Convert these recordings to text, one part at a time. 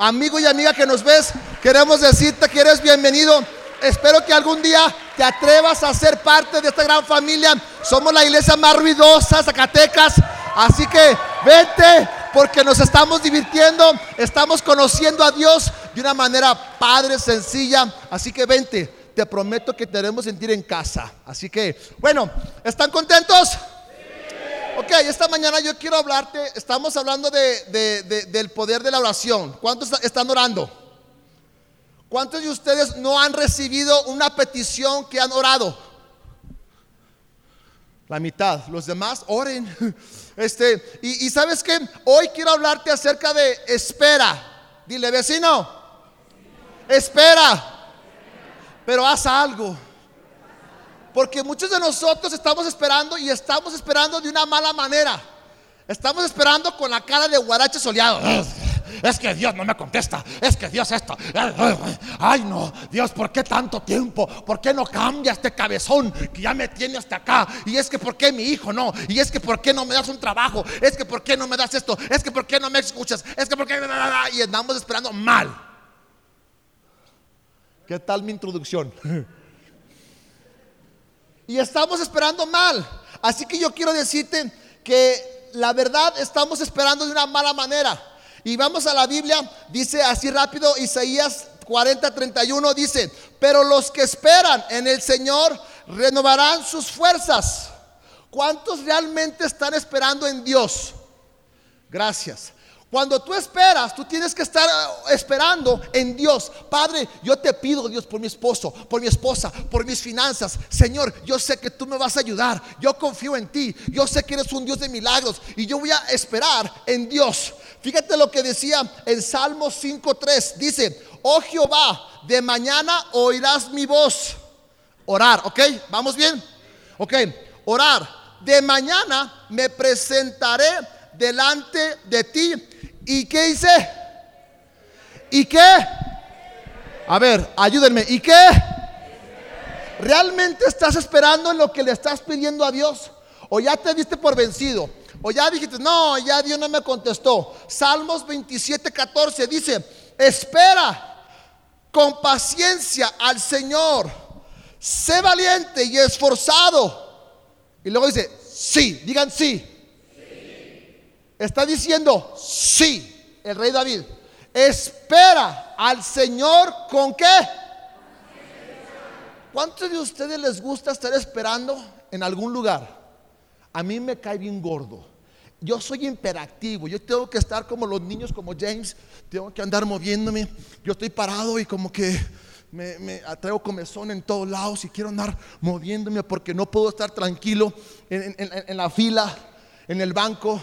amigo y amiga que nos ves, queremos decirte que eres bienvenido. Espero que algún día te atrevas a ser parte de esta gran familia. Somos la iglesia más ruidosa, Zacatecas. Así que vente porque nos estamos divirtiendo, estamos conociendo a Dios de una manera padre, sencilla. Así que vente, te prometo que te haremos sentir en casa. Así que, bueno, ¿están contentos? Ok, esta mañana yo quiero hablarte, estamos hablando de, del poder de la oración. ¿Cuántos están orando? ¿Cuántos de ustedes no han recibido una petición que han orado? La mitad. Los demás oren. Este, y, y sabes que hoy quiero hablarte acerca de espera. Dile, vecino, espera, pero haz algo. Porque muchos de nosotros estamos esperando y estamos esperando de una mala manera. Estamos esperando con la cara de guarache soleado. Es que Dios no me contesta. Es que Dios esto. Ay, no. Dios, ¿por qué tanto tiempo? ¿Por qué no cambia este cabezón que ya me tiene hasta acá? Y es que ¿por qué mi hijo no? Y es que ¿por qué no me das un trabajo? Es que ¿por qué no me das esto? Es que ¿por qué no me escuchas? Es que ¿por qué? Y andamos esperando mal. ¿Qué tal mi introducción? Y estamos esperando mal. Así que yo quiero decirte que la verdad estamos esperando de una mala manera. Y vamos a la Biblia, dice así rápido Isaías 40, 31, dice, pero los que esperan en el Señor renovarán sus fuerzas. ¿Cuántos realmente están esperando en Dios? Gracias. Cuando tú esperas, tú tienes que estar eh, esperando en Dios. Padre, yo te pido, Dios, por mi esposo, por mi esposa, por mis finanzas. Señor, yo sé que tú me vas a ayudar. Yo confío en ti. Yo sé que eres un Dios de milagros. Y yo voy a esperar en Dios. Fíjate lo que decía en Salmo 5.3. Dice, oh Jehová, de mañana oirás mi voz. Orar, ¿ok? ¿Vamos bien? Ok, orar. De mañana me presentaré delante de ti ¿Y qué hice? ¿Y qué? A ver, ayúdenme. ¿Y qué? ¿Realmente estás esperando en lo que le estás pidiendo a Dios? ¿O ya te diste por vencido? ¿O ya dijiste, no, ya Dios no me contestó? Salmos 27, 14 dice, espera con paciencia al Señor. Sé valiente y esforzado. Y luego dice, sí, digan sí. Está diciendo, sí, el rey David, espera al Señor con qué. ¿Cuántos de ustedes les gusta estar esperando en algún lugar? A mí me cae bien gordo. Yo soy imperactivo, yo tengo que estar como los niños, como James, tengo que andar moviéndome. Yo estoy parado y como que me, me atraigo comezón en todos lados y quiero andar moviéndome porque no puedo estar tranquilo en la fila, en el banco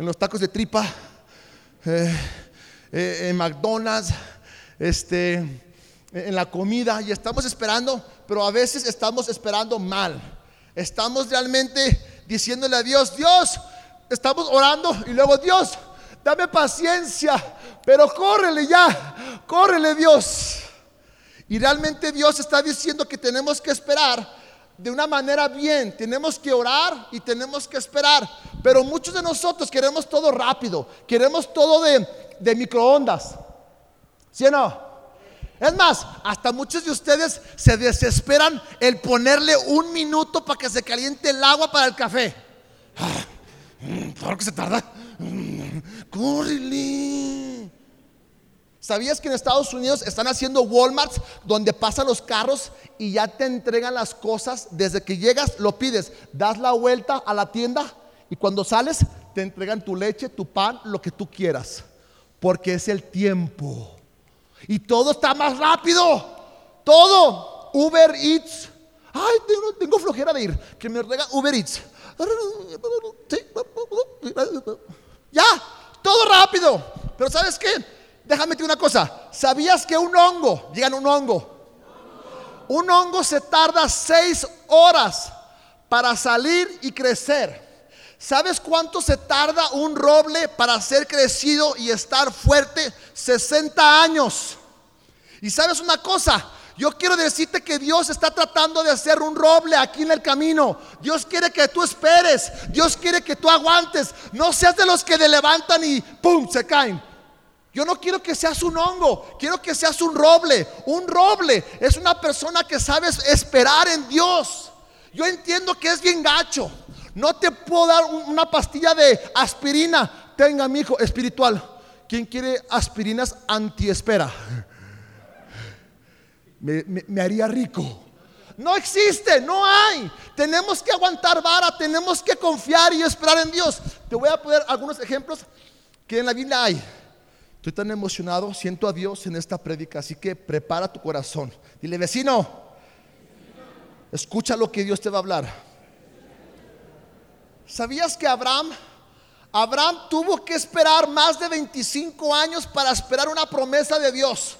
en los tacos de tripa, eh, eh, en McDonald's, este, en la comida y estamos esperando, pero a veces estamos esperando mal. Estamos realmente diciéndole a Dios, Dios, estamos orando y luego Dios, dame paciencia, pero córrele ya, córrele Dios. Y realmente Dios está diciendo que tenemos que esperar de una manera bien. Tenemos que orar y tenemos que esperar. Pero muchos de nosotros queremos todo rápido. Queremos todo de, de microondas. ¿Sí o no? Es más, hasta muchos de ustedes se desesperan el ponerle un minuto para que se caliente el agua para el café. ¿Por qué se tarda? ¡Córrele! ¿Sabías que en Estados Unidos están haciendo Walmarts donde pasan los carros y ya te entregan las cosas desde que llegas, lo pides, das la vuelta a la tienda y cuando sales te entregan tu leche, tu pan, lo que tú quieras, porque es el tiempo. Y todo está más rápido, todo. Uber Eats. Ay, tengo, flojera de ir, que me rega Uber Eats. Ya, todo rápido. Pero ¿sabes qué? Déjame decir una cosa. ¿Sabías que un hongo, digan un hongo, un hongo se tarda seis horas para salir y crecer? ¿Sabes cuánto se tarda un roble para ser crecido y estar fuerte? 60 años. Y sabes una cosa, yo quiero decirte que Dios está tratando de hacer un roble aquí en el camino. Dios quiere que tú esperes. Dios quiere que tú aguantes. No seas de los que le levantan y ¡pum! se caen. Yo no quiero que seas un hongo, quiero que seas un roble. Un roble es una persona que sabes esperar en Dios. Yo entiendo que es bien gacho. No te puedo dar una pastilla de aspirina. Tenga, mi hijo, espiritual. ¿Quién quiere aspirinas antiespera? Me, me haría rico. No existe, no hay. Tenemos que aguantar vara, tenemos que confiar y esperar en Dios. Te voy a poner algunos ejemplos que en la Biblia hay. Estoy tan emocionado, siento a Dios en esta prédica, así que prepara tu corazón. Dile, vecino, escucha lo que Dios te va a hablar. ¿Sabías que Abraham, Abraham tuvo que esperar más de 25 años para esperar una promesa de Dios?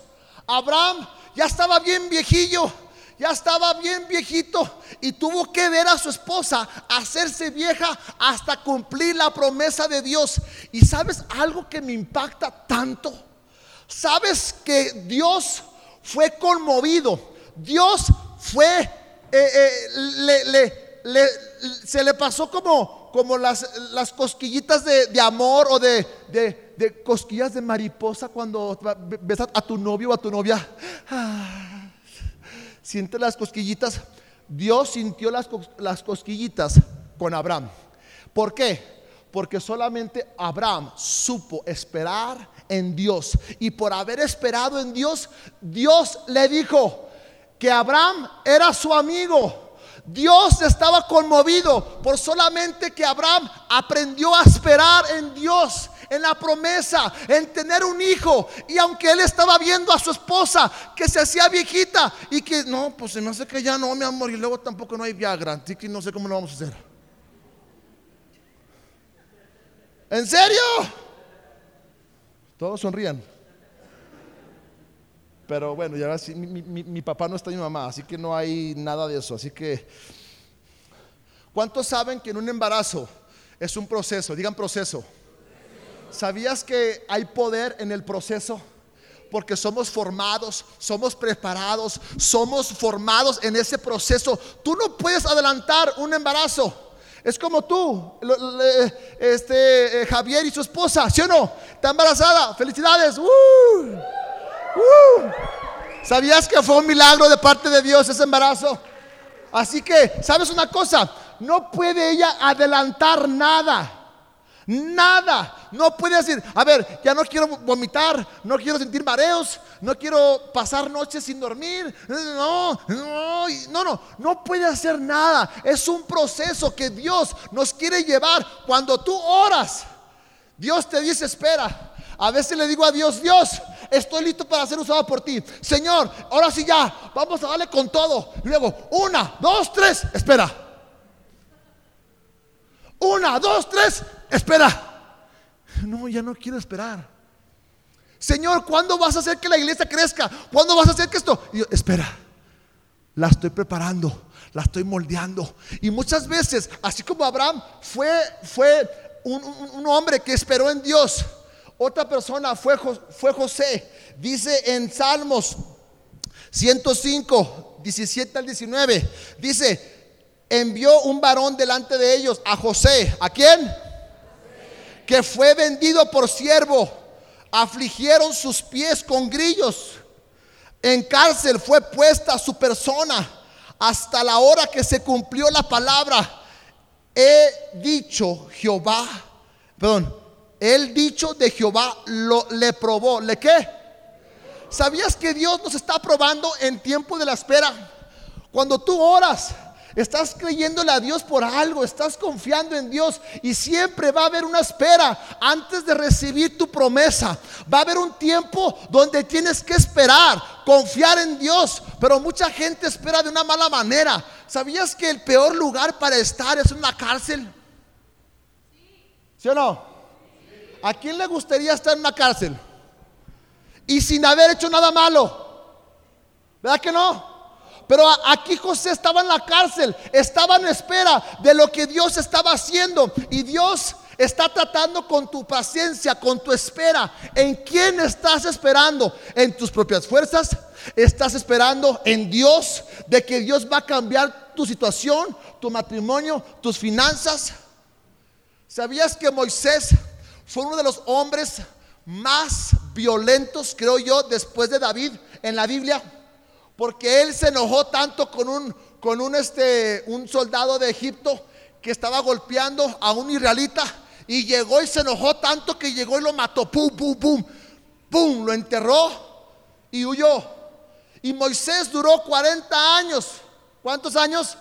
Abraham ya estaba bien viejillo ya estaba bien viejito y tuvo que ver a su esposa hacerse vieja hasta cumplir la promesa de Dios. Y sabes algo que me impacta tanto. Sabes que Dios fue conmovido. Dios fue, eh, eh, se le pasó como, como las, las cosquillitas de, amor o de, de, cosquillas de mariposa cuando ves a, a tu novio o a tu novia. Ah siente las cosquillitas. Dios sintió las, las cosquillitas con Abraham. ¿Por qué? Porque solamente Abraham supo esperar en Dios. Y por haber esperado en Dios, Dios le dijo que Abraham era su amigo. Dios estaba conmovido por solamente que Abraham aprendió a esperar en Dios en la promesa, en tener un hijo. Y aunque él estaba viendo a su esposa que se hacía viejita y que no, pues se me hace que ya no, mi amor, y luego tampoco no hay Viagra, así que no sé cómo lo vamos a hacer. ¿En serio? Todos sonrían. Pero bueno, ya mi, mi, mi, papá no está mi mamá, así que no hay nada de eso. Así que, ¿cuántos saben que en un embarazo es un proceso? Digan proceso. ¿Sabías que hay poder en el proceso? Porque somos formados, somos preparados, somos formados en ese proceso. Tú no puedes adelantar un embarazo. Es como tú, este, eh, Javier y su esposa, ¿sí o no? Está embarazada, felicidades. ¡Uh! ¡Uh! ¿Sabías que fue un milagro de parte de Dios ese embarazo? Así que, ¿sabes una cosa? No puede ella adelantar nada. Nada. No puede decir, a ver, ya no quiero vomitar, no quiero sentir mareos, no quiero pasar noches sin dormir. No, no, no, no, puede hacer nada. Es un proceso que Dios nos quiere llevar. Cuando tú oras, Dios te dice, espera. A veces le digo a Dios, Dios, estoy listo para ser usado por ti. Señor, ahora sí ya, vamos a darle con todo. luego, una, dos, tres, espera. Una, dos, tres, espera. No, ya no quiero esperar. Señor, ¿cuándo vas a hacer que la iglesia crezca? ¿Cuándo vas a hacer que esto? yo, espera, la estoy preparando, la estoy moldeando. Y muchas veces, así como Abraham fue, fue un, hombre que esperó en Dios, otra persona fue, fue José. Dice en Salmos 105, 17 al 19, dice, envió un varón delante de ellos, a José. ¿A quién? Que fue vendido por siervo. Afligieron sus pies con grillos. En cárcel fue puesta su persona hasta la hora que se cumplió la palabra. He dicho Jehová, perdón, el dicho de Jehová lo le probó. ¿Le qué? ¿Sabías que Dios nos está probando en tiempo de la espera? Cuando tú oras, Estás creyéndole a Dios por algo, estás confiando en Dios y siempre va a haber una espera antes de recibir tu promesa. Va a haber un tiempo donde tienes que esperar, confiar en Dios, pero mucha gente espera de una mala manera. ¿Sabías que el peor lugar para estar es una cárcel? ¿Sí o no? ¿A quién le gustaría estar en una cárcel? Y sin haber hecho nada malo. ¿Verdad que no? Pero aquí José estaba en la cárcel, estaba en espera de lo que Dios estaba haciendo. Y Dios está tratando con tu paciencia, con tu espera. ¿En quién estás esperando? ¿En tus propias fuerzas? ¿Estás esperando en Dios de que Dios va a cambiar tu situación, tu matrimonio, tus finanzas? ¿Sabías que Moisés fue uno de los hombres más violentos, creo yo, después de David en la Biblia, porque él se enojó tanto con un, con un, este, un soldado de Egipto que estaba golpeando a un israelita y llegó y se enojó tanto que llegó y lo mató, pum, pum, pum, pum, lo enterró y huyó. Y Moisés duró 40 años. ¿Cuántos años?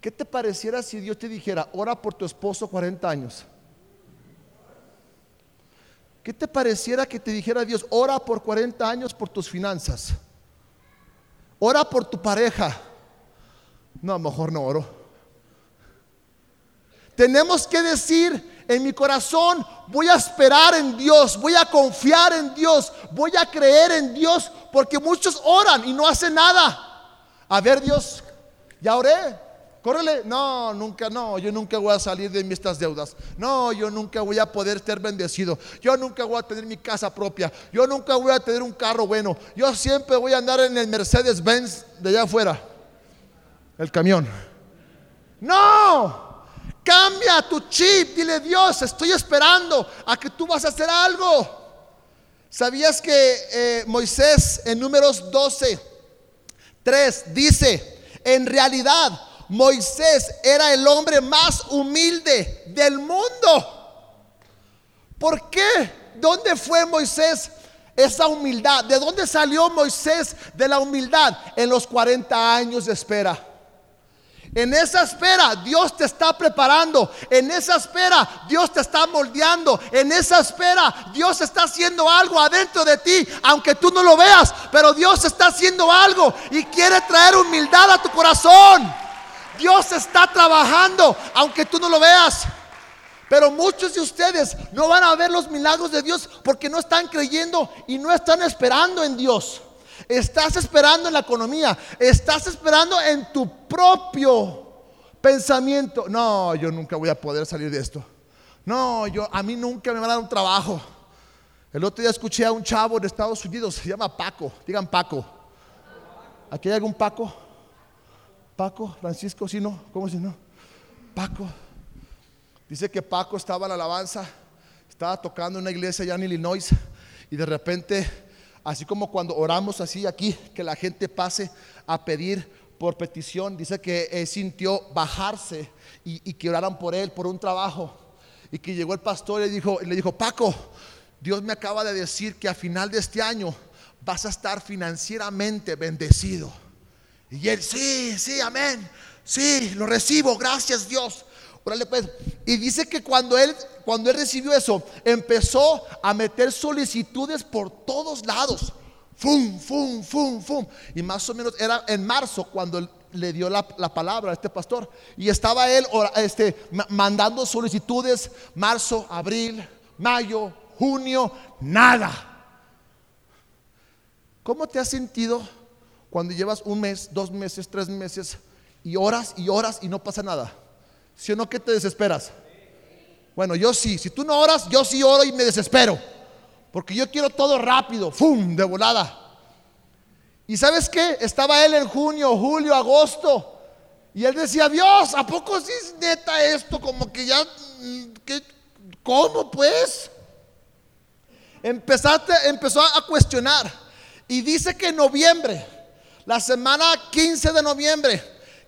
¿Qué te pareciera si Dios te dijera, ora por tu esposo 40 años? ¿Qué te pareciera que te dijera Dios, ora por 40 años por tus finanzas? Ora por tu pareja. No, mejor no oro. Tenemos que decir en mi corazón, voy a esperar en Dios, voy a confiar en Dios, voy a creer en Dios, porque muchos oran y no hacen nada. A ver Dios, ya oré, Córrele, no, nunca, no, yo nunca voy a salir de estas deudas. No, yo nunca voy a poder ser bendecido. Yo nunca voy a tener mi casa propia. Yo nunca voy a tener un carro bueno. Yo siempre voy a andar en el Mercedes Benz de allá afuera. El camión. No, cambia tu chip. Dile, Dios, estoy esperando a que tú vas a hacer algo. ¿Sabías que eh, Moisés en números 12, 3 dice, en realidad, Moisés era el hombre más humilde del mundo. ¿Por qué? ¿Dónde fue Moisés esa humildad? ¿De dónde salió Moisés de la humildad? En los 40 años de espera. En esa espera Dios te está preparando. En esa espera Dios te está moldeando. En esa espera Dios está haciendo algo adentro de ti, aunque tú no lo veas. Pero Dios está haciendo algo y quiere traer humildad a tu corazón. Dios está trabajando, aunque tú no lo veas. Pero muchos de ustedes no van a ver los milagros de Dios porque no están creyendo y no están esperando en Dios. Estás esperando en la economía, estás esperando en tu propio pensamiento. No, yo nunca voy a poder salir de esto. No, yo a mí nunca me va a dar un trabajo. El otro día escuché a un chavo de Estados Unidos, se llama Paco, digan Paco. ¿Aquí hay algún Paco? Paco, Francisco, si no, ¿cómo si no? Paco. Dice que Paco estaba en la alabanza, estaba tocando en una iglesia allá en Illinois y de repente, así como cuando oramos así aquí, que la gente pase a pedir por petición, dice que él sintió bajarse y, que oraran por él, por un trabajo. Y que llegó el pastor y le dijo, le dijo, Paco, Dios me acaba de decir que a final de este año vas a estar financieramente bendecido. Y él, sí, sí, amén. Sí, lo recibo, gracias Dios. Órale pues. Y dice que cuando él, cuando él recibió eso, empezó a meter solicitudes por todos lados. Fum, fum, fum, fum. Y más o menos era en marzo cuando le dio la, palabra a este pastor. Y estaba él este, mandando solicitudes, marzo, abril, mayo, junio, nada. ¿Cómo te has sentido? Cuando llevas un mes, dos meses, tres meses y horas y horas y no pasa nada? ¿Sí o no que te desesperas? Bueno, yo sí. Si tú no oras, yo sí oro y me desespero. Porque yo quiero todo rápido, ¡fum! de volada. ¿Y sabes qué? Estaba él en junio, julio, agosto. Y él decía, Dios, ¿a poco sí es neta esto? Como que ya, ¿qué? ¿cómo pues? Empezaste, empezó a cuestionar. Y dice que en noviembre, la semana 15 de noviembre,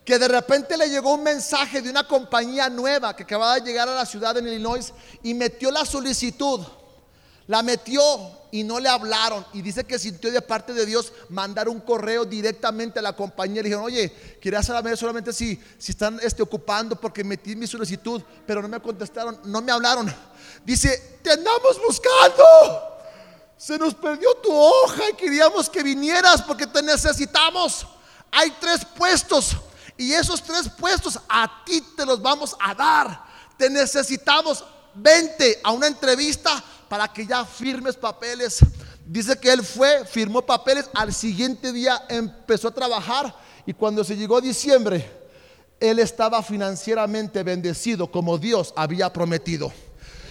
que de repente le llegó un mensaje de una compañía nueva que acababa de llegar a la ciudad de Illinois y metió la solicitud. La metió y no le hablaron. Y dice que sintió de parte de Dios mandar un correo directamente a la compañía. Le dijeron, oye, quería saber solamente si, si están este, ocupando porque metí mi solicitud, pero no me contestaron, no me hablaron. Dice, te andamos buscando. Se nos perdió tu hoja y queríamos que vinieras porque te necesitamos. Hay tres puestos y esos tres puestos a ti te los vamos a dar. Te necesitamos. Vente a una entrevista para que ya firmes papeles. Dice que él fue, firmó papeles, al siguiente día empezó a trabajar y cuando se llegó diciembre, él estaba financieramente bendecido como Dios había prometido.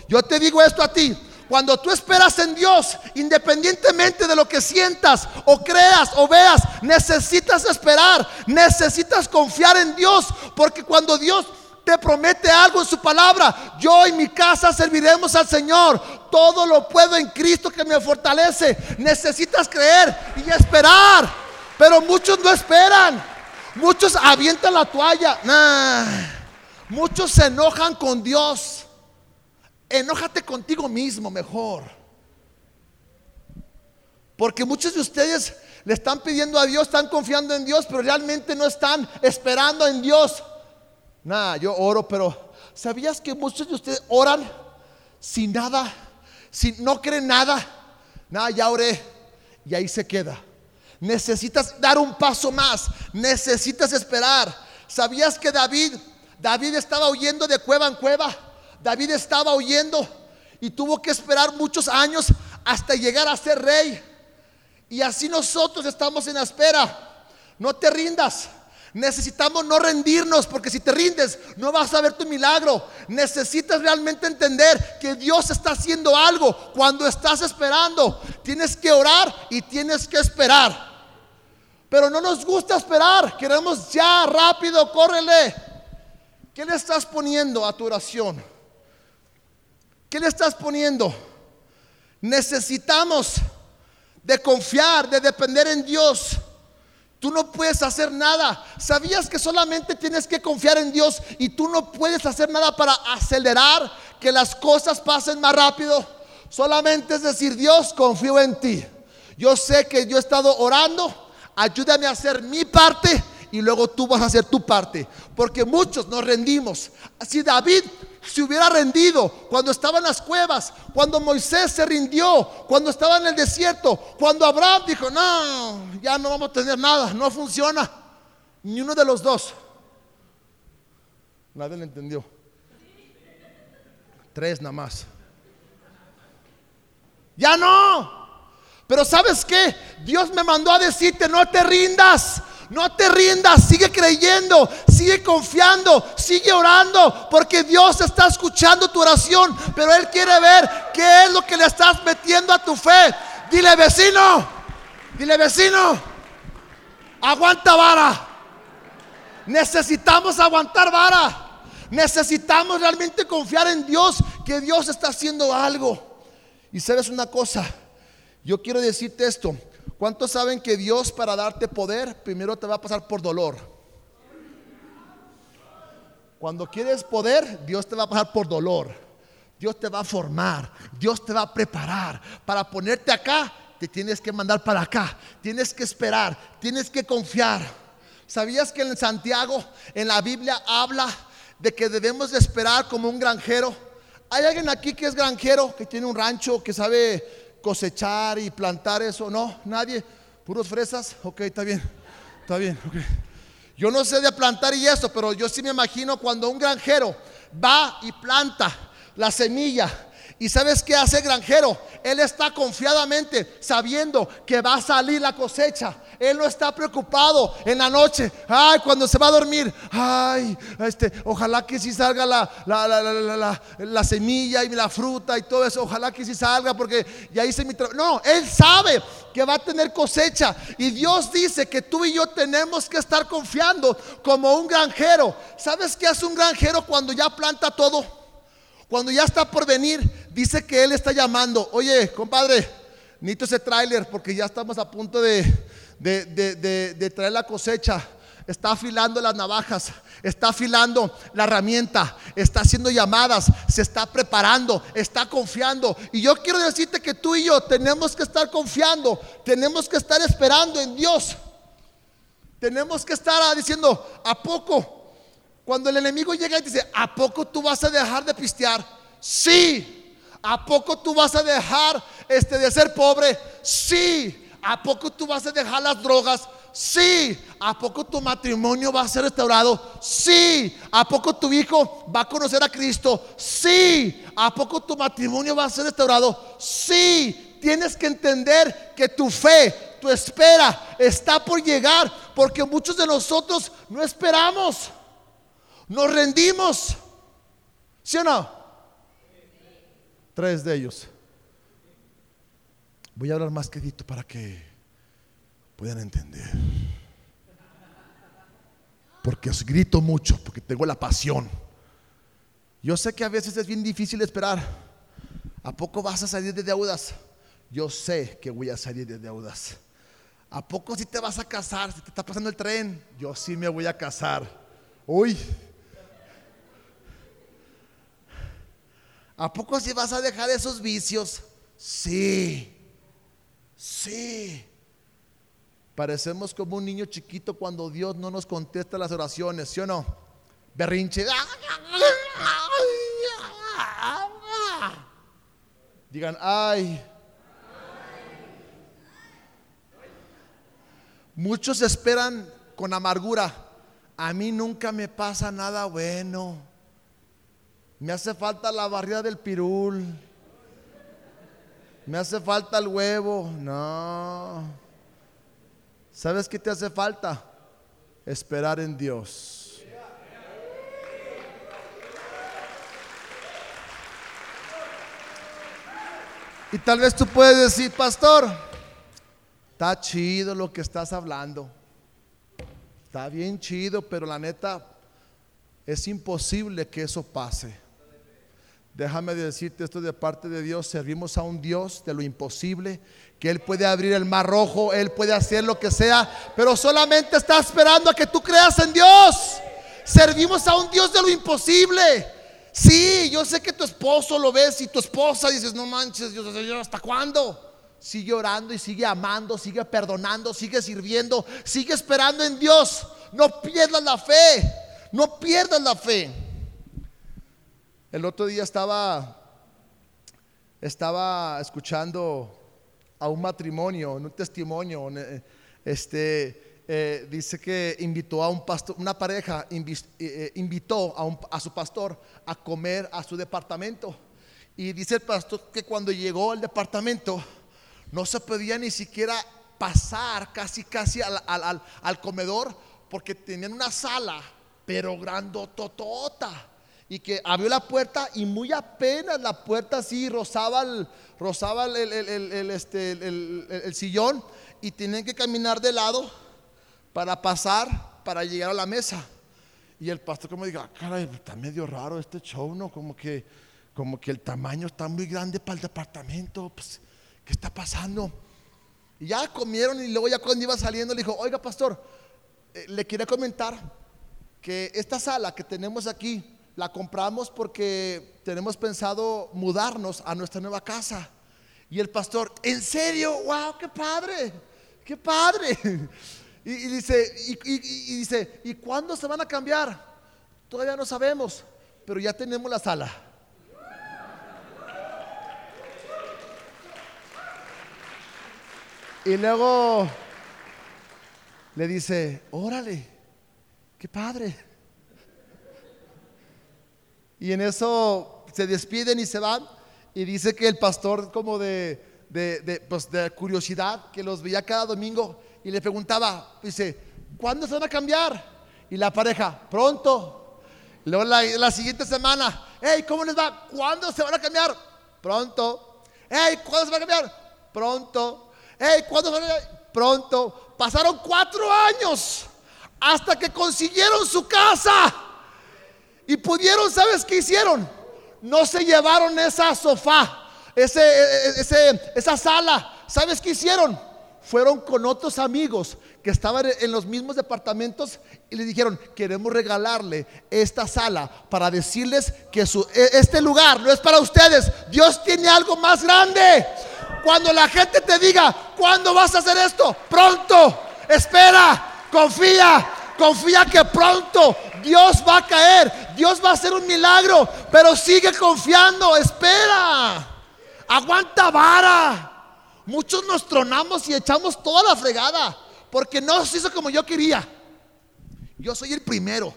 Yo te digo esto a ti, cuando tú esperas en Dios, independientemente de lo que sientas o creas o veas, necesitas esperar, necesitas confiar en Dios, porque cuando Dios te promete algo en su palabra. Yo y mi casa serviremos al Señor. Todo lo puedo en Cristo que me fortalece. Necesitas creer y esperar. Pero muchos no esperan. Muchos avientan la toalla. Muchos se enojan con Dios. Enójate contigo mismo mejor. Porque muchos de ustedes le están pidiendo a Dios, están confiando en Dios, pero realmente no están esperando en Dios. Nada, yo oro, pero ¿sabías que muchos de ustedes oran sin nada? Si no creen nada. Nada, ya oré y ahí se queda. Necesitas dar un paso más. Necesitas esperar. ¿Sabías que David, David estaba huyendo de cueva en cueva? David estaba huyendo y tuvo que esperar muchos años hasta llegar a ser rey. Y así nosotros estamos en la espera. No te rindas. Necesitamos no rendirnos porque si te rindes no vas a ver tu milagro. Necesitas realmente entender que Dios está haciendo algo cuando estás esperando. Tienes que orar y tienes que esperar. Pero no nos gusta esperar. Queremos ya, rápido, córrele. ¿Qué le estás poniendo a tu oración? ¿Qué le estás poniendo? Necesitamos de confiar, de depender en Dios. Tú no puedes hacer nada. ¿Sabías que solamente tienes que confiar en Dios y tú no puedes hacer nada para acelerar que las cosas pasen más rápido? Solamente es decir, Dios, confío en ti. Yo sé que yo he estado orando, ayúdame a hacer mi parte y luego tú vas a hacer tu parte. Porque muchos nos rendimos. Si David se hubiera rendido cuando estaba en las cuevas, cuando Moisés se rindió, cuando estaba en el desierto, cuando Abraham dijo, no, ya no vamos a tener nada, no funciona. Ni uno de los dos. Nadie le entendió. Tres nada más. Ya no. Pero sabes qué? Dios me mandó a decirte, no te rindas. No te rindas, sigue creyendo, sigue confiando, sigue orando, porque Dios está escuchando tu oración, pero Él quiere ver qué es lo que le estás metiendo a tu fe. Dile vecino, dile vecino, aguanta vara. Necesitamos aguantar vara. Necesitamos realmente confiar en Dios, que Dios está haciendo algo. Y sabes una cosa, yo quiero decirte esto. ¿Cuántos saben que Dios para darte poder primero te va a pasar por dolor? Cuando quieres poder, Dios te va a pasar por dolor. Dios te va a formar, Dios te va a preparar para ponerte acá. Te tienes que mandar para acá, tienes que esperar, tienes que confiar. ¿Sabías que en Santiago, en la Biblia, habla de que debemos de esperar como un granjero? ¿Hay alguien aquí que es granjero, que tiene un rancho, que sabe cosechar y plantar eso. No, nadie. Puros fresas. Ok, está bien. Está bien. Yo no sé de plantar y eso, pero yo sí me imagino cuando un granjero va y planta la semilla ¿Y sabes qué hace el granjero? Él está confiadamente sabiendo que va a salir la cosecha. Él no está preocupado en la noche. Ay, cuando se va a dormir. Ay, este, ojalá que si salga la, la, semilla y la fruta y todo eso. Ojalá que si salga porque ya hice mi trabajo. No, él sabe que va a tener cosecha. Y Dios dice que tú y yo tenemos que estar confiando como un granjero. ¿Sabes qué hace un granjero cuando ya planta todo? Cuando ya está por venir, dice que Él está llamando, oye, compadre, necesito ese tráiler porque ya estamos a punto de, de, traer la cosecha. Está afilando las navajas, está afilando la herramienta, está haciendo llamadas, se está preparando, está confiando. Y yo quiero decirte que tú y yo tenemos que estar confiando, tenemos que estar esperando en Dios. Tenemos que estar diciendo, ¿a poco? Cuando el enemigo llega y dice, ¿a poco tú vas a dejar de pistear? Sí. ¿A poco tú vas a dejar este, de ser pobre? Sí. ¿A poco tú vas a dejar las drogas? Sí. ¿A poco tu matrimonio va a ser restaurado? Sí. ¿A poco tu hijo va a conocer a Cristo? Sí. ¿A poco tu matrimonio va a ser restaurado? Sí. Tienes que entender que tu fe, tu espera está por llegar porque muchos de nosotros no esperamos. Nos rendimos. ¿Sí o no? Tres de ellos. Voy a hablar más quedito para que puedan entender. Porque os grito mucho, porque tengo la pasión. Yo sé que a veces es bien difícil esperar. ¿A poco vas a salir de deudas? Yo sé que voy a salir de deudas. ¿A poco si te vas a casar? Si te está pasando el tren, yo sí me voy a casar. Uy. ¿A poco si vas a dejar esos vicios? Sí. Sí. Parecemos como un niño chiquito cuando Dios no nos contesta las oraciones, ¿sí o no? Berrinche. Digan, ay. Muchos esperan con amargura. A mí nunca me pasa nada bueno. Me hace falta la barrida del pirul. Me hace falta el huevo. No. ¿Sabes qué te hace falta? Esperar en Dios. Y tal vez tú puedes decir, pastor, está chido lo que estás hablando. Está bien chido, pero la neta es imposible que eso pase. Déjame decirte esto de parte de Dios. Servimos a un Dios de lo imposible, que Él puede abrir el mar rojo, Él puede hacer lo que sea, pero solamente está esperando a que tú creas en Dios. Servimos a un Dios de lo imposible. Sí, yo sé que tu esposo lo ves y tu esposa dices, no manches, Dios, ¿hasta cuándo? Sigue orando y sigue amando, sigue perdonando, sigue sirviendo, sigue esperando en Dios. No pierdas la fe, no pierdas la fe. El otro día estaba, estaba escuchando a un matrimonio, un testimonio, este, eh, dice que invitó a un pastor, una pareja eh, eh, invitó a, su pastor a comer a su departamento. Y dice el pastor que cuando llegó al departamento no se podía ni siquiera pasar casi casi al, al, al comedor porque tenían una sala, pero grandototota y que abrió la puerta y muy apenas la puerta así rozaba el, rozaba el, este, el, sillón y tenían que caminar de lado para pasar, para llegar a la mesa. Y el pastor como diga, ah, caray, está medio raro este show, ¿no? Como que, como que el tamaño está muy grande para el departamento, pues, ¿qué está pasando? Y ya comieron y luego ya cuando iba saliendo le dijo, oiga pastor, eh, le quería comentar que esta sala que tenemos aquí, la compramos porque tenemos pensado mudarnos a nuestra nueva casa. Y el pastor, ¿en serio? ¡Wow! ¡Qué padre! ¡Qué padre! Y, dice, y, dice, ¿y cuándo se van a cambiar? Todavía no sabemos, pero ya tenemos la sala. Y luego le dice, órale, qué padre. Y en eso se despiden y se van. Y dice que el pastor, como de, pues, de, curiosidad, que los veía cada domingo y le preguntaba, dice, ¿cuándo se van a cambiar? Y la pareja, pronto. luego la, siguiente semana, hey, ¿cómo les va? ¿Cuándo se van a cambiar? Pronto. Hey, ¿cuándo se van a cambiar? Pronto. Hey, ¿cuándo se van a cambiar? Pronto. Pasaron cuatro años hasta que consiguieron su casa. Y pudieron, ¿sabes qué hicieron? No se llevaron esa sofá, ese, ese, esa sala. ¿Sabes qué hicieron? Fueron con otros amigos que estaban en los mismos departamentos y le dijeron, queremos regalarle esta sala para decirles que su, e, este lugar no es para ustedes. Dios tiene algo más grande. Cuando la gente te diga, ¿cuándo vas a hacer esto? Pronto. Espera, confía, confía que pronto Dios va a caer, Dios va a hacer un milagro, pero sigue confiando, espera, aguanta vara. Muchos nos tronamos y echamos toda la fregada, porque no se hizo como yo quería. Yo soy el primero.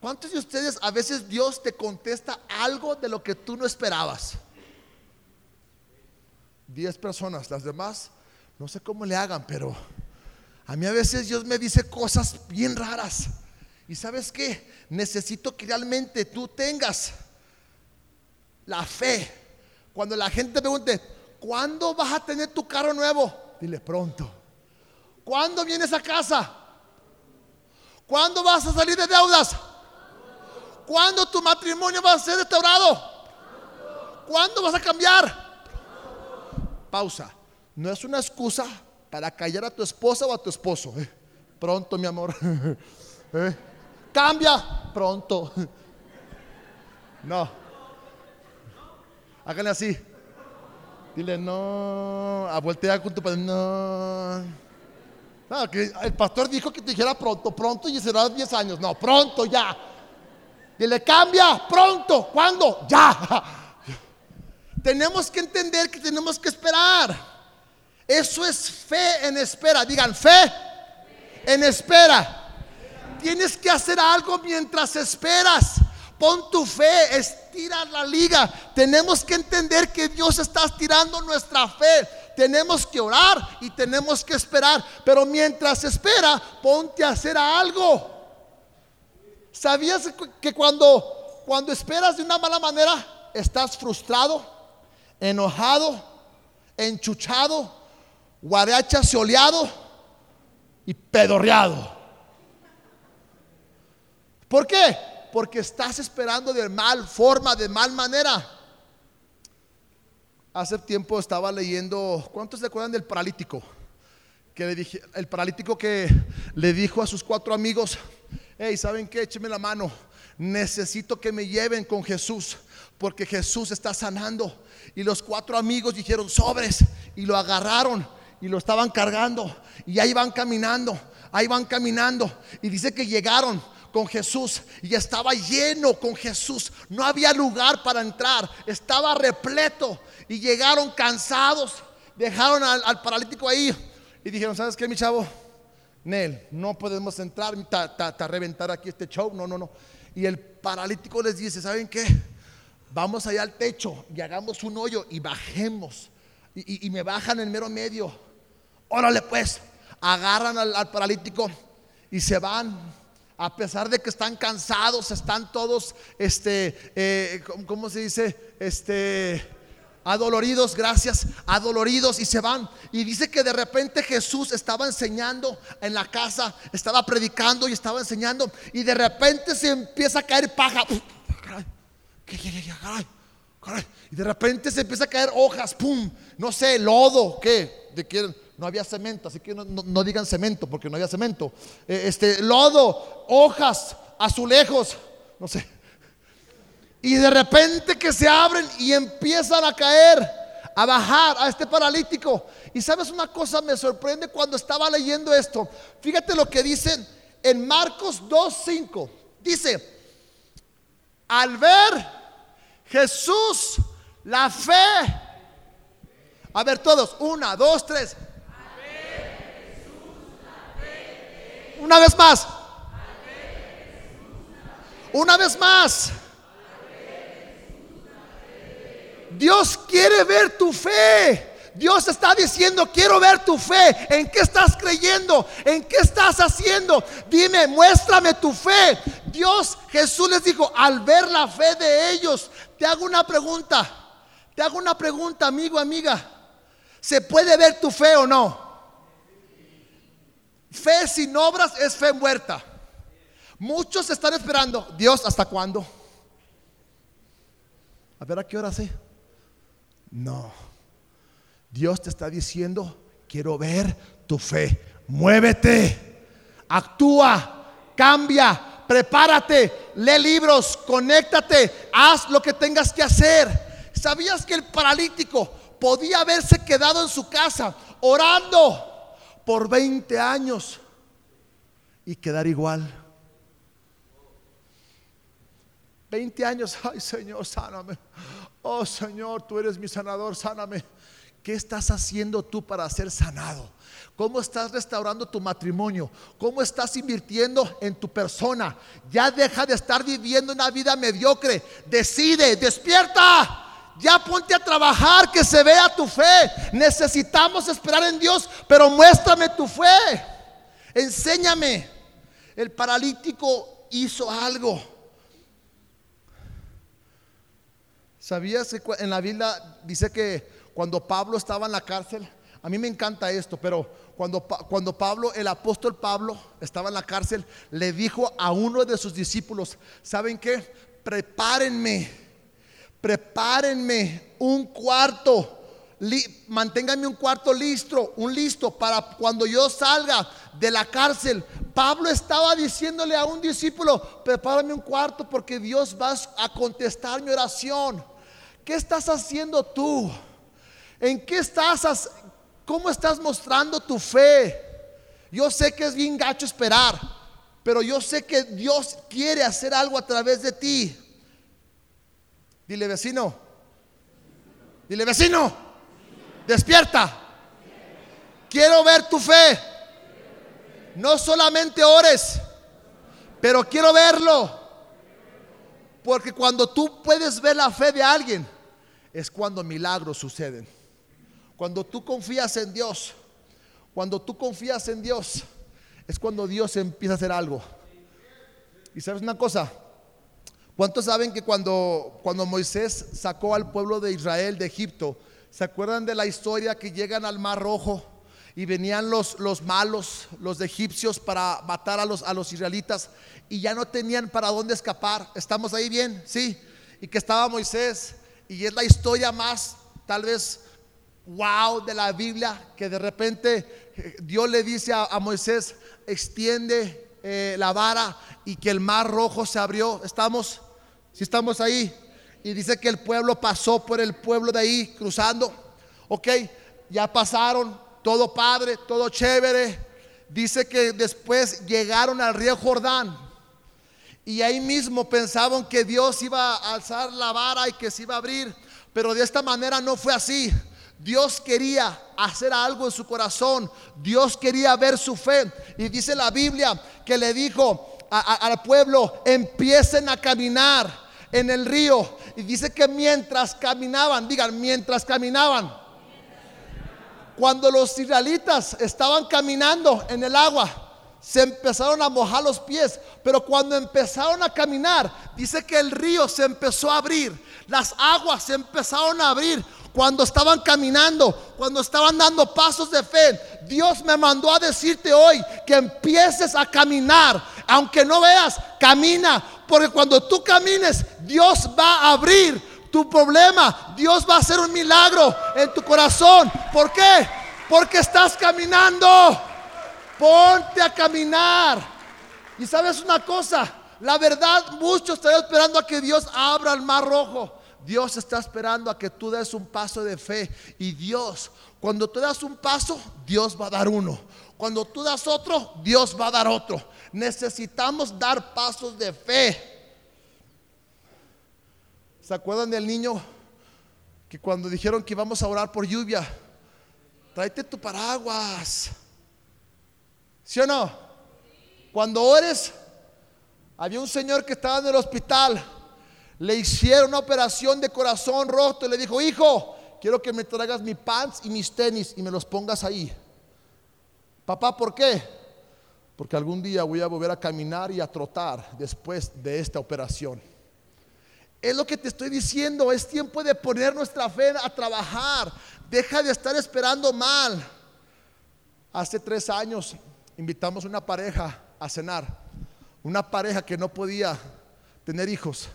¿Cuántos de ustedes a veces Dios te contesta algo de lo que tú no esperabas? Diez personas, las demás, no sé cómo le hagan, pero a mí a veces Dios me dice cosas bien raras. Y sabes qué? Necesito que realmente tú tengas la fe. Cuando la gente te pregunte, ¿cuándo vas a tener tu carro nuevo? Dile pronto. ¿Cuándo vienes a casa? ¿Cuándo vas a salir de deudas? ¿Cuándo tu matrimonio va a ser restaurado? ¿Cuándo vas a cambiar? Pausa. No es una excusa para callar a tu esposa o a tu esposo. ¿eh? Pronto, mi amor. ¿Eh? Cambia pronto. No. Háganle así. Dile, no. A voltear con tu padre. No. No, que el pastor dijo que te dijera pronto, pronto y será 10 años. No, pronto ya. Dile, cambia, pronto. ¿Cuándo? Ya. Tenemos que entender que tenemos que esperar. Eso es fe en espera. Digan, fe en espera. Tienes que hacer algo mientras esperas. Pon tu fe, estira la liga. Tenemos que entender que Dios está estirando nuestra fe. Tenemos que orar y tenemos que esperar. Pero mientras espera, ponte a hacer algo. ¿Sabías que cuando, cuando esperas de una mala manera, estás frustrado, enojado, enchuchado, guaracha soleado y pedorreado? ¿Por qué? Porque estás esperando de mal forma, de mal manera. Hace tiempo estaba leyendo, ¿cuántos se acuerdan del paralítico? Que le dije, el paralítico que le dijo a sus cuatro amigos, hey, ¿saben qué? Écheme la mano. Necesito que me lleven con Jesús, porque Jesús está sanando. Y los cuatro amigos dijeron, sobres, y lo agarraron y lo estaban cargando. Y ahí van caminando, ahí van caminando. Y dice que llegaron con Jesús y estaba lleno con Jesús. No había lugar para entrar, estaba repleto y llegaron cansados, dejaron al, paralítico ahí y dijeron, ¿sabes qué, mi chavo? Nel, no podemos entrar, a reventar aquí este show, no, no, no. Y el paralítico les dice, ¿saben qué? Vamos allá al techo y hagamos un hoyo y bajemos. Y, me bajan en mero medio. Órale pues, agarran al paralítico y se van a pesar de que están cansados, están todos, este, eh, ¿cómo se dice? Este, adoloridos, gracias, adoloridos y se van. Y dice que de repente Jesús estaba enseñando en la casa, estaba predicando y estaba enseñando y de repente se empieza a caer paja. Y de repente se empieza a caer hojas, pum, no sé, lodo, ¿qué? ¿De qué? no había cemento, así que no, digan cemento porque no había cemento. Eh, este, lodo, hojas, azulejos, no sé. Y de repente que se abren y empiezan a caer, a bajar a este paralítico. Y sabes una cosa, me sorprende cuando estaba leyendo esto. Fíjate lo que dice en Marcos 2.5. Dice, al ver Jesús la fe. A ver todos, una, dos, tres. Una vez más. Una vez más. Dios quiere ver tu fe. Dios está diciendo, quiero ver tu fe. ¿En qué estás creyendo? ¿En qué estás haciendo? Dime, muéstrame tu fe. Dios, Jesús les dijo, al ver la fe de ellos, te hago una pregunta. Te hago una pregunta, amigo, amiga. ¿Se puede ver tu fe o no? Fe sin obras es fe muerta. Muchos están esperando, Dios, ¿hasta cuándo? A ver a qué hora sé. No. Dios te está diciendo, quiero ver tu fe. Muévete, actúa, cambia, prepárate, lee libros, conéctate, haz lo que tengas que hacer. ¿Sabías que el paralítico podía haberse quedado en su casa orando? por 20 años y quedar igual. 20 años, ay Señor, sáname. Oh Señor, tú eres mi sanador, sáname. ¿Qué estás haciendo tú para ser sanado? ¿Cómo estás restaurando tu matrimonio? ¿Cómo estás invirtiendo en tu persona? Ya deja de estar viviendo una vida mediocre. Decide, despierta. Ya ponte a trabajar, que se vea tu fe. Necesitamos esperar en Dios, pero muéstrame tu fe. Enséñame. El paralítico hizo algo. ¿Sabías en la Biblia dice que cuando Pablo estaba en la cárcel, A mí me encanta esto, pero cuando, cuando Pablo, el apóstol Pablo, estaba en la cárcel, le dijo a uno de sus discípulos, ¿saben qué? Prepárenme, prepárenme un cuarto manténganme un cuarto listo, un listo para cuando yo salga de la cárcel. Pablo estaba diciéndole a un discípulo, prepárame un cuarto porque Dios va a contestar mi oración. ¿Qué estás haciendo tú? ¿En qué estás? ¿Cómo estás mostrando tu fe? Yo sé que es bien gacho esperar, pero yo sé que Dios quiere hacer algo a través de ti. Dile vecino, dile vecino. Despierta. Quiero ver tu fe. No solamente ores, pero quiero verlo. Porque cuando tú puedes ver la fe de alguien, es cuando milagros suceden. Cuando tú confías en Dios, cuando tú confías en Dios, es cuando Dios empieza a hacer algo. Y sabes una cosa, ¿cuántos saben que cuando, cuando Moisés sacó al pueblo de Israel de Egipto, ¿Se acuerdan de la historia que llegan al Mar Rojo y venían los, los malos, los egipcios, para matar a los, a los israelitas y ya no tenían para dónde escapar? ¿Estamos ahí bien? Sí. Y que estaba Moisés y es la historia más, tal vez, wow de la Biblia, que de repente eh, Dios le dice a, Moisés, extiende eh, la vara y que el mar rojo se abrió. ¿Estamos? Si estamos ahí y dice que el pueblo pasó por el pueblo de ahí cruzando. Ok, ya pasaron, todo padre, todo chévere. Dice que después llegaron al río Jordán. Y ahí mismo pensaban que Dios iba a alzar la vara y que se iba a abrir. Pero de esta manera no fue así. Dios quería hacer algo en su corazón. Dios quería ver su fe. Y dice la Biblia que le dijo al pueblo, empiecen a caminar en el río. Y dice que mientras caminaban, digan, mientras caminaban, cuando los israelitas estaban caminando en el agua, se empezaron a mojar los pies, pero cuando empezaron a caminar, dice que el río se empezó a abrir, las aguas se empezaron a abrir. Cuando estaban caminando, cuando estaban dando pasos de fe, Dios me mandó a decirte hoy que empieces a caminar, aunque no veas, camina, porque cuando tú camines, Dios va a abrir tu problema. Dios va a hacer un milagro en tu corazón. ¿Por qué? Porque estás caminando. Ponte a caminar. Y sabes una cosa, la verdad, muchos están esperando a que Dios abra el mar rojo. Dios está esperando a que tú des un paso de fe. Y Dios, cuando tú das un paso, Dios va a dar uno. Cuando tú das otro, Dios va a dar otro. Necesitamos dar pasos de fe. ¿Se acuerdan del niño que cuando dijeron que íbamos a orar por lluvia, tráete tu paraguas? ¿Sí o no? Cuando ores, había un señor que estaba en el hospital, le hicieron una operación de corazón roto y le dijo, hijo, quiero que me traigas mi pants y mis tenis y me los pongas ahí. Papá, ¿por qué? Porque algún día voy a volver a caminar y a trotar después de esta operación. Es lo que te estoy diciendo, es tiempo de poner nuestra fe a trabajar. Deja de estar esperando mal. Hace tres años invitamos una pareja a cenar, una pareja que no podía tener hijos.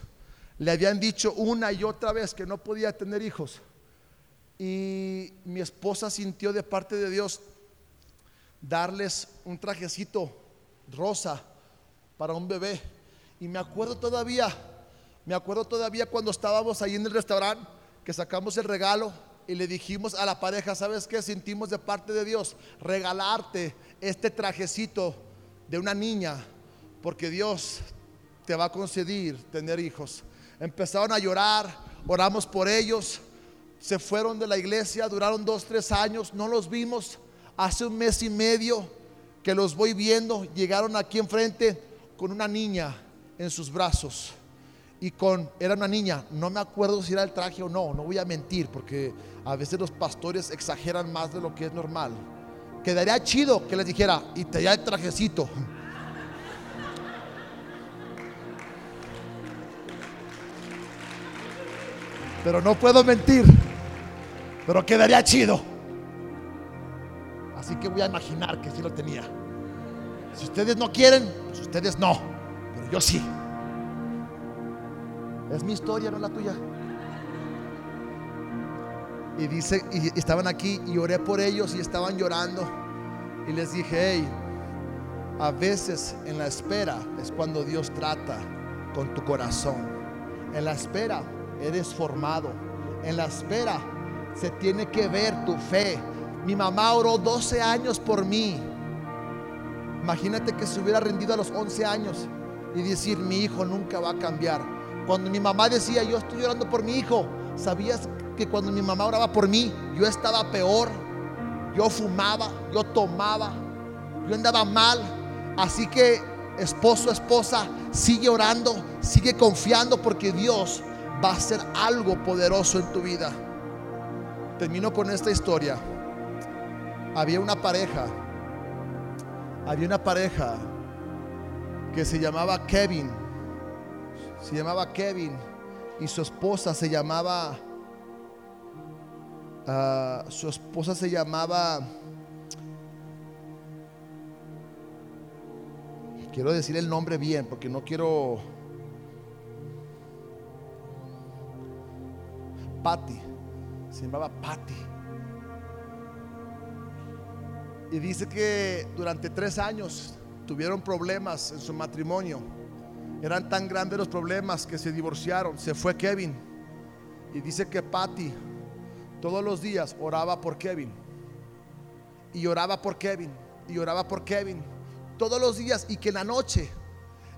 Le habían dicho una y otra vez que no podía tener hijos. Y mi esposa sintió de parte de Dios darles un trajecito rosa para un bebé. Y me acuerdo todavía, me acuerdo todavía cuando estábamos ahí en el restaurante, que sacamos el regalo y le dijimos a la pareja, ¿sabes qué? Sentimos de parte de Dios regalarte este trajecito de una niña, porque Dios te va a conceder tener hijos. Empezaron a llorar, oramos por ellos, se fueron de la iglesia, duraron dos, tres años, no los vimos hace un mes y medio que los voy viendo, llegaron aquí enfrente con una niña en sus brazos. Y con, era una niña, no me acuerdo si era el traje o no, no voy a mentir, porque a veces los pastores exageran más de lo que es normal. Quedaría chido que les dijera, y te da el trajecito. Pero no puedo mentir, pero quedaría chido. Así que voy a imaginar que sí lo tenía. Si ustedes no quieren, pues ustedes no. Pero yo sí. Es mi historia, no la tuya. Y dice, y estaban aquí y oré por ellos y estaban llorando. Y les dije, hey, a veces en la espera es cuando Dios trata con tu corazón. En la espera eres formado. En la espera se tiene que ver tu fe. Mi mamá oró 12 años por mí. Imagínate que se hubiera rendido a los 11 años y decir, mi hijo nunca va a cambiar. Cuando mi mamá decía, yo estoy orando por mi hijo, ¿sabías que cuando mi mamá oraba por mí, yo estaba peor? Yo fumaba, yo tomaba, yo andaba mal. Así que esposo, esposa, sigue orando, sigue confiando porque Dios va a hacer algo poderoso en tu vida. Termino con esta historia. Había una pareja, había una pareja que se llamaba Kevin, se llamaba Kevin y su esposa se llamaba, ah, su esposa se llamaba, quiero decir el nombre bien porque no quiero, Patty, se llamaba Patty. Y dice que durante tres años tuvieron problemas en su matrimonio. Eran tan grandes los problemas que se divorciaron. Se fue Kevin. Y dice que Patty todos los días oraba por Kevin. Y oraba por Kevin. Y oraba por Kevin. Todos los días. Y que en la noche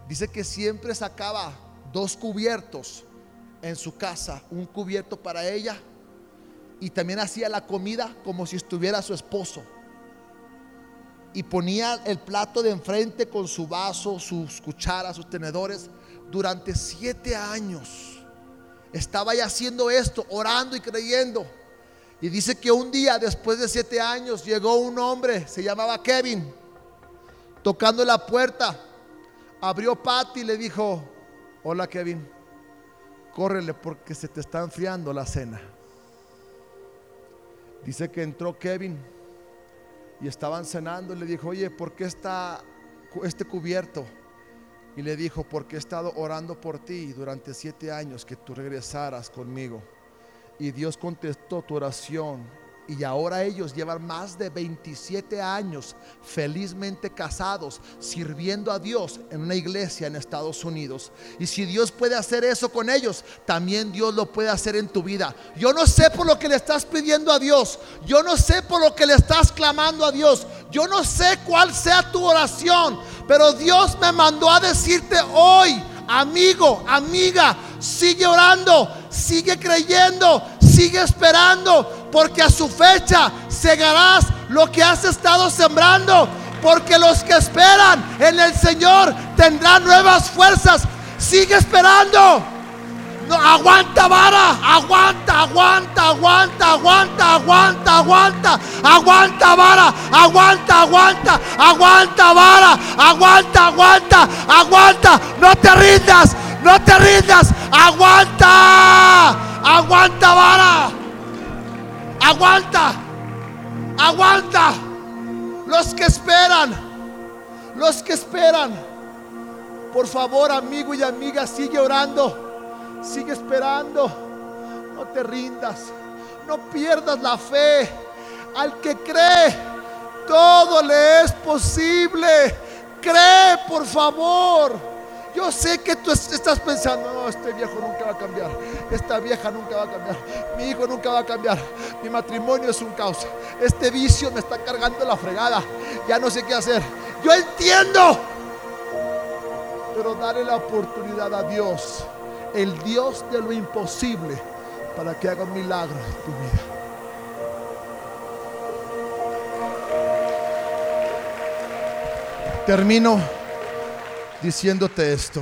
dice que siempre sacaba dos cubiertos en su casa. Un cubierto para ella. Y también hacía la comida como si estuviera su esposo y ponía el plato de enfrente con su vaso, sus cucharas, sus tenedores, durante siete años. Estaba ya haciendo esto, orando y creyendo. Y dice que un día, después de siete años, llegó un hombre, se llamaba Kevin, tocando la puerta. Abrió Patty y le dijo, hola Kevin, córrele porque se te está enfriando la cena. Dice que entró Kevin y estaban cenando y le dijo, oye, ¿por qué está este cubierto? Y le dijo, porque he estado orando por ti durante siete años que tú regresaras conmigo. Y Dios contestó tu oración y ahora ellos llevan más de 27 años felizmente casados, sirviendo a Dios en una iglesia en Estados Unidos. Y si Dios puede hacer eso con ellos, también Dios lo puede hacer en tu vida. Yo no sé por lo que le estás pidiendo a Dios. Yo no sé por lo que le estás clamando a Dios. Yo no sé cuál sea tu oración. Pero Dios me mandó a decirte hoy, amigo, amiga, sigue orando, sigue creyendo, sigue esperando porque a su fecha segarás lo que has estado sembrando, porque los que esperan en el Señor tendrán nuevas fuerzas. Sigue esperando. Aguanta vara, aguanta, aguanta, aguanta, aguanta, aguanta, aguanta, aguanta vara, aguanta, aguanta, aguanta vara, aguanta, aguanta, aguanta, no te rindas, no te rindas, aguanta, aguanta vara. Aguanta, aguanta. Los que esperan, los que esperan. Por favor, amigo y amiga, sigue orando, sigue esperando. No te rindas, no pierdas la fe. Al que cree, todo le es posible. Cree, por favor. Yo sé que tú estás pensando, no, este viejo nunca va a cambiar, esta vieja nunca va a cambiar, mi hijo nunca va a cambiar, mi matrimonio es un caos, este vicio me está cargando la fregada, ya no sé qué hacer. Yo entiendo, pero dale la oportunidad a Dios, el Dios de lo imposible, para que haga un milagro en tu vida. Termino diciéndote esto.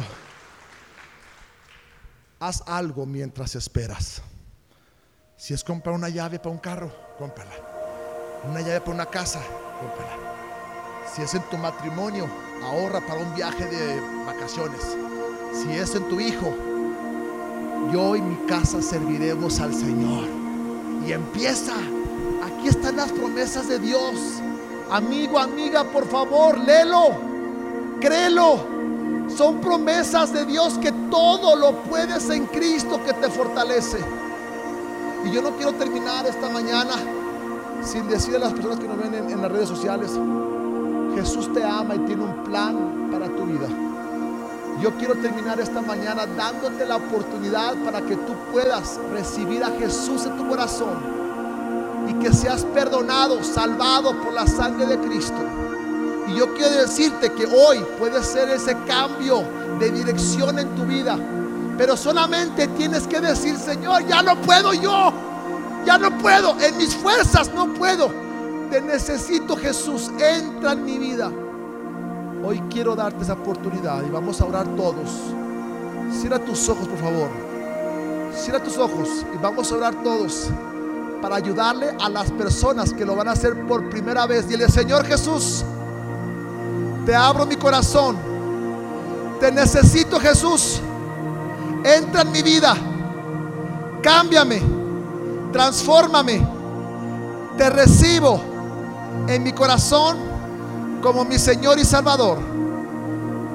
Haz algo mientras esperas. Si es comprar una llave para un carro, cómprala. Una llave para una casa, cómprala. Si es en tu matrimonio, ahorra para un viaje de vacaciones. Si es en tu hijo, yo y mi casa serviremos al Señor. Y empieza. Aquí están las promesas de Dios. Amigo, amiga, por favor, léelo, créelo. Son promesas de Dios que todo lo puedes en Cristo que te fortalece. Y yo no quiero terminar esta mañana sin decirle a las personas que nos ven en, en las redes sociales, Jesús te ama y tiene un plan para tu vida. Yo quiero terminar esta mañana dándote la oportunidad para que tú puedas recibir a Jesús en tu corazón y que seas perdonado, salvado por la sangre de Cristo. Y yo quiero decirte que hoy puede ser ese cambio de dirección en tu vida. Pero solamente tienes que decir, Señor, ya no puedo yo. Ya no puedo. En mis fuerzas no puedo. Te necesito Jesús. Entra en mi vida. Hoy quiero darte esa oportunidad y vamos a orar todos. Cierra tus ojos, por favor. Cierra tus ojos y vamos a orar todos para ayudarle a las personas que lo van a hacer por primera vez. Dile, Señor Jesús, te abro mi corazón. Te necesito Jesús. Entra en mi vida. Cámbiame. Transfórmame. Te recibo en mi corazón como mi Señor y Salvador.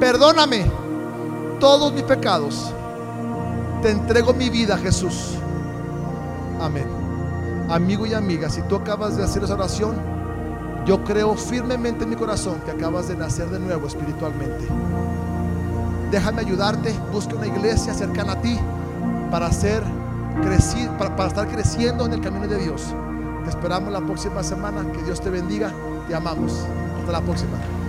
Perdóname todos mis pecados. Te entrego mi vida, Jesús. Amén. Amigo y amiga, si tú acabas de hacer esa oración, yo creo firmemente en mi corazón que acabas de nacer de nuevo espiritualmente. Déjame ayudarte, busca una iglesia cercana a ti para, para estar creciendo en el camino de Dios. Te esperamos la próxima semana. Que Dios te bendiga. Te amamos. Hasta la próxima.